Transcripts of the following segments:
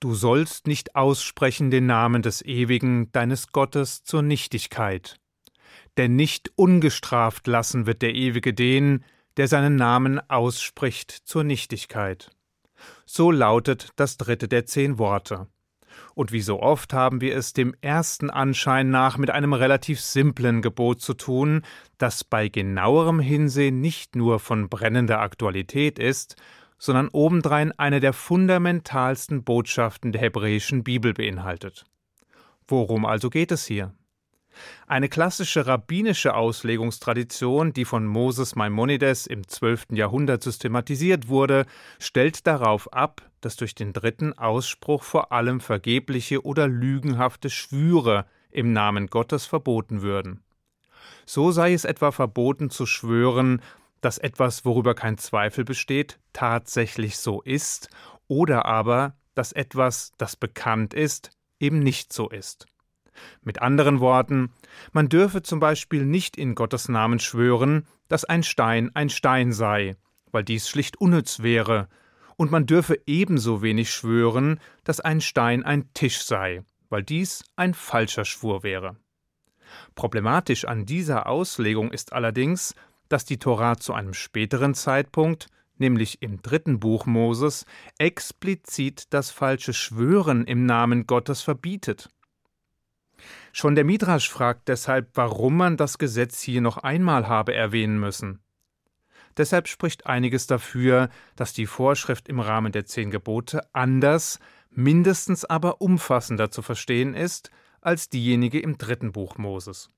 Du sollst nicht aussprechen den Namen des Ewigen, deines Gottes, zur Nichtigkeit. Denn nicht ungestraft lassen wird der Ewige den, der seinen Namen ausspricht zur Nichtigkeit. So lautet das dritte der zehn Worte. Und wie so oft haben wir es dem ersten Anschein nach mit einem relativ simplen Gebot zu tun, das bei genauerem Hinsehen nicht nur von brennender Aktualität ist, sondern obendrein eine der fundamentalsten Botschaften der hebräischen Bibel beinhaltet. Worum also geht es hier? Eine klassische rabbinische Auslegungstradition, die von Moses Maimonides im 12. Jahrhundert systematisiert wurde, stellt darauf ab, dass durch den dritten Ausspruch vor allem vergebliche oder lügenhafte Schwüre im Namen Gottes verboten würden. So sei es etwa verboten zu schwören, dass etwas, worüber kein Zweifel besteht, tatsächlich so ist, oder aber, dass etwas, das bekannt ist, eben nicht so ist. Mit anderen Worten, man dürfe zum Beispiel nicht in Gottes Namen schwören, dass ein Stein ein Stein sei, weil dies schlicht unnütz wäre, und man dürfe ebenso wenig schwören, dass ein Stein ein Tisch sei, weil dies ein falscher Schwur wäre. Problematisch an dieser Auslegung ist allerdings, dass die Tora zu einem späteren Zeitpunkt, nämlich im dritten Buch Moses, explizit das falsche Schwören im Namen Gottes verbietet. Schon der Midrasch fragt deshalb, warum man das Gesetz hier noch einmal habe erwähnen müssen. Deshalb spricht einiges dafür, dass die Vorschrift im Rahmen der zehn Gebote anders, mindestens aber umfassender zu verstehen ist als diejenige im dritten Buch Moses.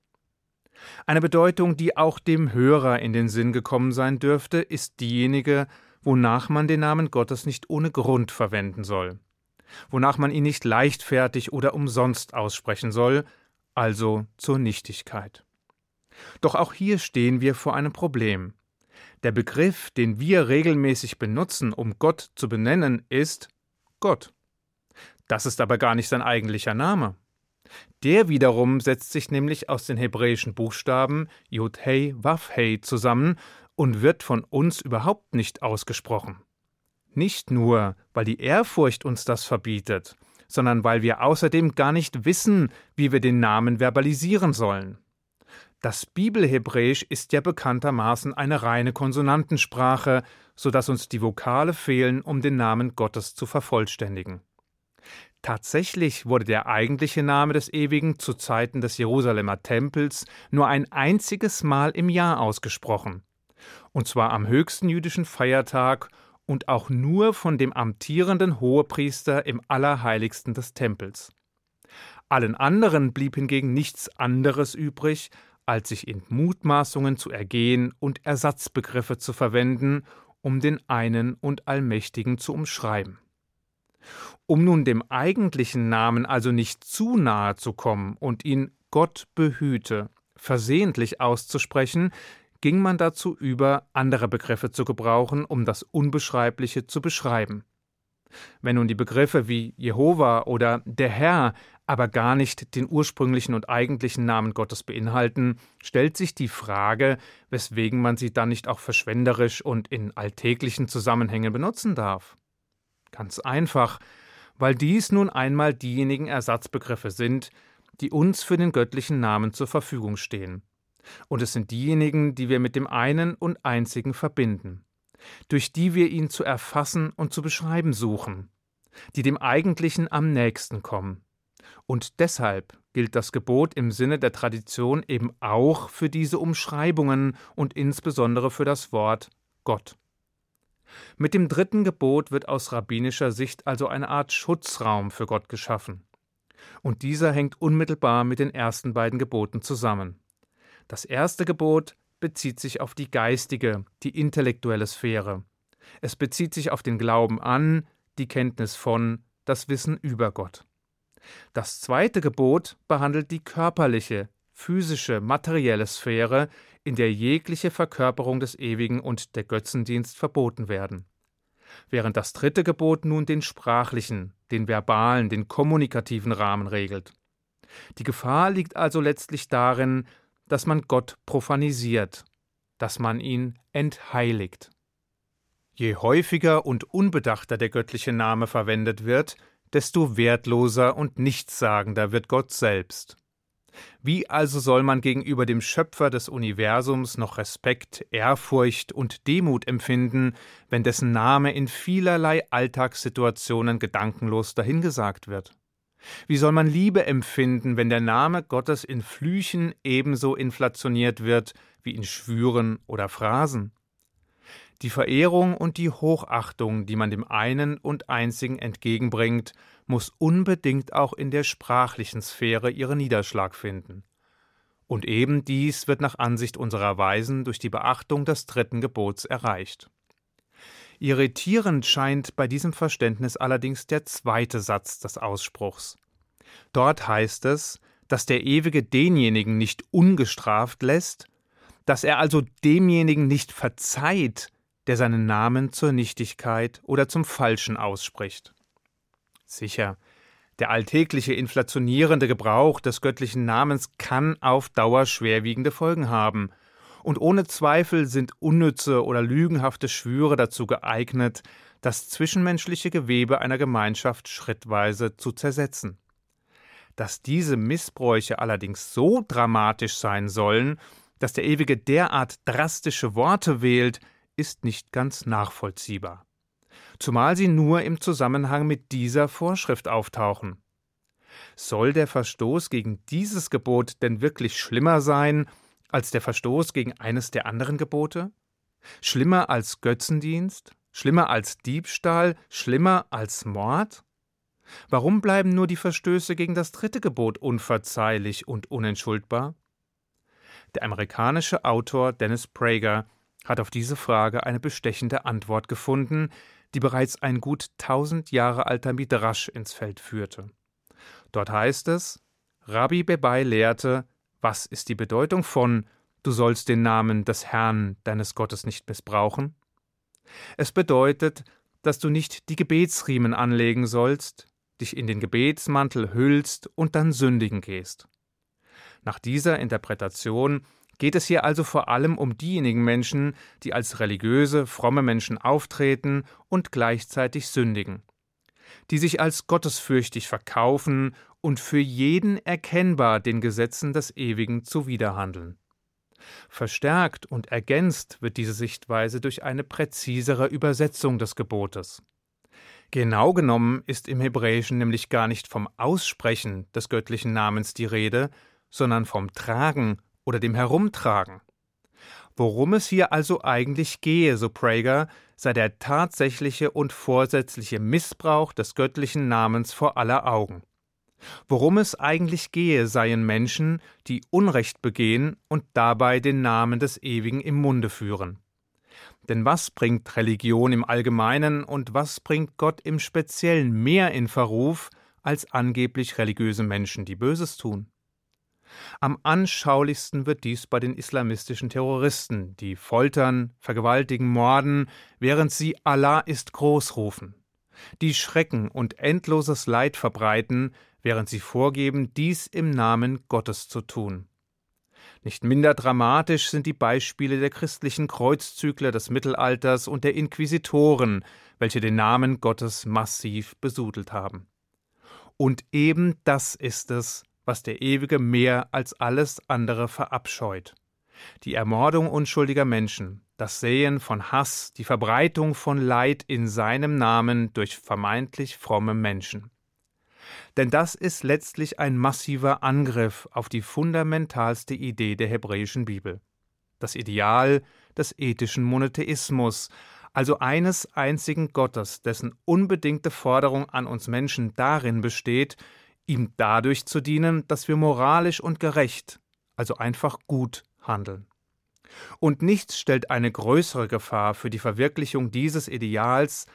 Eine Bedeutung, die auch dem Hörer in den Sinn gekommen sein dürfte, ist diejenige, wonach man den Namen Gottes nicht ohne Grund verwenden soll, wonach man ihn nicht leichtfertig oder umsonst aussprechen soll, also zur Nichtigkeit. Doch auch hier stehen wir vor einem Problem. Der Begriff, den wir regelmäßig benutzen, um Gott zu benennen, ist Gott. Das ist aber gar nicht sein eigentlicher Name. Der wiederum setzt sich nämlich aus den hebräischen Buchstaben Yud Hei Waf Hei zusammen und wird von uns überhaupt nicht ausgesprochen. Nicht nur, weil die Ehrfurcht uns das verbietet, sondern weil wir außerdem gar nicht wissen, wie wir den Namen verbalisieren sollen. Das Bibelhebräisch ist ja bekanntermaßen eine reine Konsonantensprache, so dass uns die Vokale fehlen, um den Namen Gottes zu vervollständigen. Tatsächlich wurde der eigentliche Name des Ewigen zu Zeiten des Jerusalemer Tempels nur ein einziges Mal im Jahr ausgesprochen, und zwar am höchsten jüdischen Feiertag und auch nur von dem amtierenden Hohepriester im Allerheiligsten des Tempels. Allen anderen blieb hingegen nichts anderes übrig, als sich in Mutmaßungen zu ergehen und Ersatzbegriffe zu verwenden, um den einen und Allmächtigen zu umschreiben. Um nun dem eigentlichen Namen also nicht zu nahe zu kommen und ihn Gott behüte versehentlich auszusprechen, ging man dazu über, andere Begriffe zu gebrauchen, um das Unbeschreibliche zu beschreiben. Wenn nun die Begriffe wie Jehova oder der Herr aber gar nicht den ursprünglichen und eigentlichen Namen Gottes beinhalten, stellt sich die Frage, weswegen man sie dann nicht auch verschwenderisch und in alltäglichen Zusammenhängen benutzen darf. Ganz einfach, weil dies nun einmal diejenigen Ersatzbegriffe sind, die uns für den göttlichen Namen zur Verfügung stehen. Und es sind diejenigen, die wir mit dem einen und einzigen verbinden, durch die wir ihn zu erfassen und zu beschreiben suchen, die dem Eigentlichen am nächsten kommen. Und deshalb gilt das Gebot im Sinne der Tradition eben auch für diese Umschreibungen und insbesondere für das Wort Gott. Mit dem dritten Gebot wird aus rabbinischer Sicht also eine Art Schutzraum für Gott geschaffen. Und dieser hängt unmittelbar mit den ersten beiden Geboten zusammen. Das erste Gebot bezieht sich auf die geistige, die intellektuelle Sphäre. Es bezieht sich auf den Glauben an, die Kenntnis von, das Wissen über Gott. Das zweite Gebot behandelt die körperliche, physische, materielle Sphäre, in der jegliche Verkörperung des Ewigen und der Götzendienst verboten werden. Während das dritte Gebot nun den sprachlichen, den verbalen, den kommunikativen Rahmen regelt. Die Gefahr liegt also letztlich darin, dass man Gott profanisiert, dass man ihn entheiligt. Je häufiger und unbedachter der göttliche Name verwendet wird, desto wertloser und nichtssagender wird Gott selbst. Wie also soll man gegenüber dem Schöpfer des Universums noch Respekt, Ehrfurcht und Demut empfinden, wenn dessen Name in vielerlei Alltagssituationen gedankenlos dahingesagt wird? Wie soll man Liebe empfinden, wenn der Name Gottes in Flüchen ebenso inflationiert wird wie in Schwüren oder Phrasen? Die Verehrung und die Hochachtung, die man dem einen und einzigen entgegenbringt, muss unbedingt auch in der sprachlichen Sphäre ihren Niederschlag finden. Und eben dies wird nach Ansicht unserer Weisen durch die Beachtung des dritten Gebots erreicht. Irritierend scheint bei diesem Verständnis allerdings der zweite Satz des Ausspruchs. Dort heißt es, dass der Ewige denjenigen nicht ungestraft lässt, dass er also demjenigen nicht verzeiht, der seinen Namen zur Nichtigkeit oder zum Falschen ausspricht. Sicher, der alltägliche inflationierende Gebrauch des göttlichen Namens kann auf Dauer schwerwiegende Folgen haben, und ohne Zweifel sind unnütze oder lügenhafte Schwüre dazu geeignet, das zwischenmenschliche Gewebe einer Gemeinschaft schrittweise zu zersetzen. Dass diese Missbräuche allerdings so dramatisch sein sollen, dass der Ewige derart drastische Worte wählt, ist nicht ganz nachvollziehbar. Zumal sie nur im Zusammenhang mit dieser Vorschrift auftauchen. Soll der Verstoß gegen dieses Gebot denn wirklich schlimmer sein als der Verstoß gegen eines der anderen Gebote? Schlimmer als Götzendienst? Schlimmer als Diebstahl? Schlimmer als Mord? Warum bleiben nur die Verstöße gegen das dritte Gebot unverzeihlich und unentschuldbar? Der amerikanische Autor Dennis Prager hat auf diese Frage eine bestechende Antwort gefunden, die bereits ein gut tausend Jahre alter Midrasch ins Feld führte. Dort heißt es, Rabbi Bebai lehrte, was ist die Bedeutung von Du sollst den Namen des Herrn deines Gottes nicht missbrauchen? Es bedeutet, dass du nicht die Gebetsriemen anlegen sollst, dich in den Gebetsmantel hüllst und dann sündigen gehst. Nach dieser Interpretation geht es hier also vor allem um diejenigen Menschen, die als religiöse, fromme Menschen auftreten und gleichzeitig sündigen, die sich als gottesfürchtig verkaufen und für jeden erkennbar den Gesetzen des Ewigen zuwiderhandeln. Verstärkt und ergänzt wird diese Sichtweise durch eine präzisere Übersetzung des Gebotes. Genau genommen ist im Hebräischen nämlich gar nicht vom Aussprechen des göttlichen Namens die Rede, sondern vom Tragen oder dem Herumtragen. Worum es hier also eigentlich gehe, so Prager, sei der tatsächliche und vorsätzliche Missbrauch des göttlichen Namens vor aller Augen. Worum es eigentlich gehe, seien Menschen, die Unrecht begehen und dabei den Namen des Ewigen im Munde führen. Denn was bringt Religion im Allgemeinen und was bringt Gott im Speziellen mehr in Verruf als angeblich religiöse Menschen, die Böses tun? Am anschaulichsten wird dies bei den islamistischen Terroristen, die foltern, vergewaltigen, morden, während sie Allah ist groß rufen, die Schrecken und endloses Leid verbreiten, während sie vorgeben, dies im Namen Gottes zu tun. Nicht minder dramatisch sind die Beispiele der christlichen Kreuzzügler des Mittelalters und der Inquisitoren, welche den Namen Gottes massiv besudelt haben. Und eben das ist es, was der Ewige mehr als alles andere verabscheut. Die Ermordung unschuldiger Menschen, das Säen von Hass, die Verbreitung von Leid in seinem Namen durch vermeintlich fromme Menschen. Denn das ist letztlich ein massiver Angriff auf die fundamentalste Idee der hebräischen Bibel. Das Ideal des ethischen Monotheismus, also eines einzigen Gottes, dessen unbedingte Forderung an uns Menschen darin besteht, ihm dadurch zu dienen, dass wir moralisch und gerecht, also einfach gut handeln. Und nichts stellt eine größere Gefahr für die Verwirklichung dieses Ideals,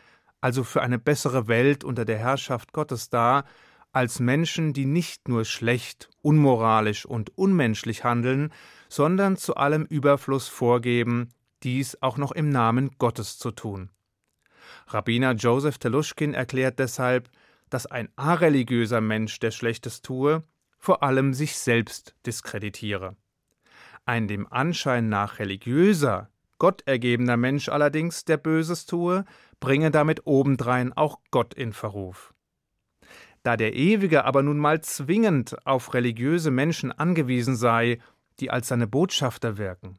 also für eine bessere Welt unter der Herrschaft Gottes dar, als Menschen, die nicht nur schlecht, unmoralisch und unmenschlich handeln, sondern zu allem Überfluss vorgeben, dies auch noch im Namen Gottes zu tun. Rabbiner Joseph Teluschkin erklärt deshalb, dass ein areligiöser Mensch, der Schlechtes tue, vor allem sich selbst diskreditiere. Ein dem Anschein nach religiöser, gottergebener Mensch allerdings, der Böses tue, bringe damit obendrein auch Gott in Verruf. Da der Ewige aber nun mal zwingend auf religiöse Menschen angewiesen sei, die als seine Botschafter wirken,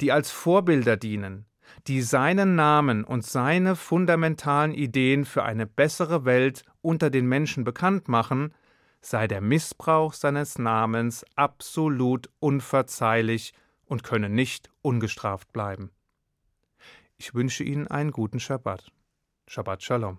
die als Vorbilder dienen, die seinen Namen und seine fundamentalen Ideen für eine bessere Welt unter den Menschen bekannt machen, sei der Missbrauch seines Namens absolut unverzeihlich und könne nicht ungestraft bleiben. Ich wünsche Ihnen einen guten Schabbat. Shabbat Shalom.